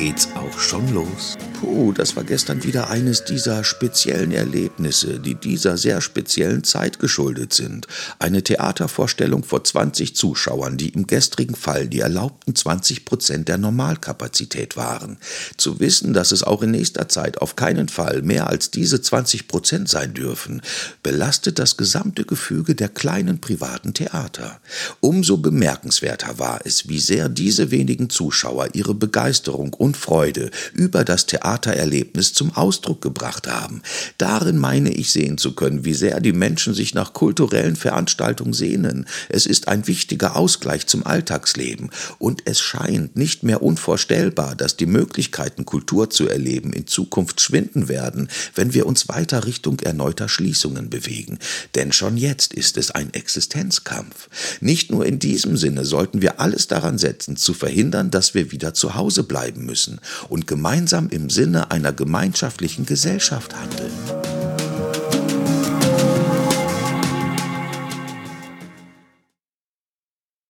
geht's auch schon los. Puh, das war gestern wieder eines dieser speziellen Erlebnisse, die dieser sehr speziellen Zeit geschuldet sind. Eine Theatervorstellung vor 20 Zuschauern, die im gestrigen Fall die erlaubten 20 Prozent der Normalkapazität waren. Zu wissen, dass es auch in nächster Zeit auf keinen Fall mehr als diese 20 Prozent sein dürfen, belastet das gesamte Gefüge der kleinen privaten Theater. Umso bemerkenswerter war es, wie sehr diese wenigen Zuschauer ihre Begeisterung und Freude über das Theater Theatererlebnis zum Ausdruck gebracht haben. Darin meine ich sehen zu können, wie sehr die Menschen sich nach kulturellen Veranstaltungen sehnen. Es ist ein wichtiger Ausgleich zum Alltagsleben und es scheint nicht mehr unvorstellbar, dass die Möglichkeiten, Kultur zu erleben, in Zukunft schwinden werden, wenn wir uns weiter Richtung erneuter Schließungen bewegen. Denn schon jetzt ist es ein Existenzkampf. Nicht nur in diesem Sinne sollten wir alles daran setzen, zu verhindern, dass wir wieder zu Hause bleiben müssen und gemeinsam im Sinne einer gemeinschaftlichen Gesellschaft handeln.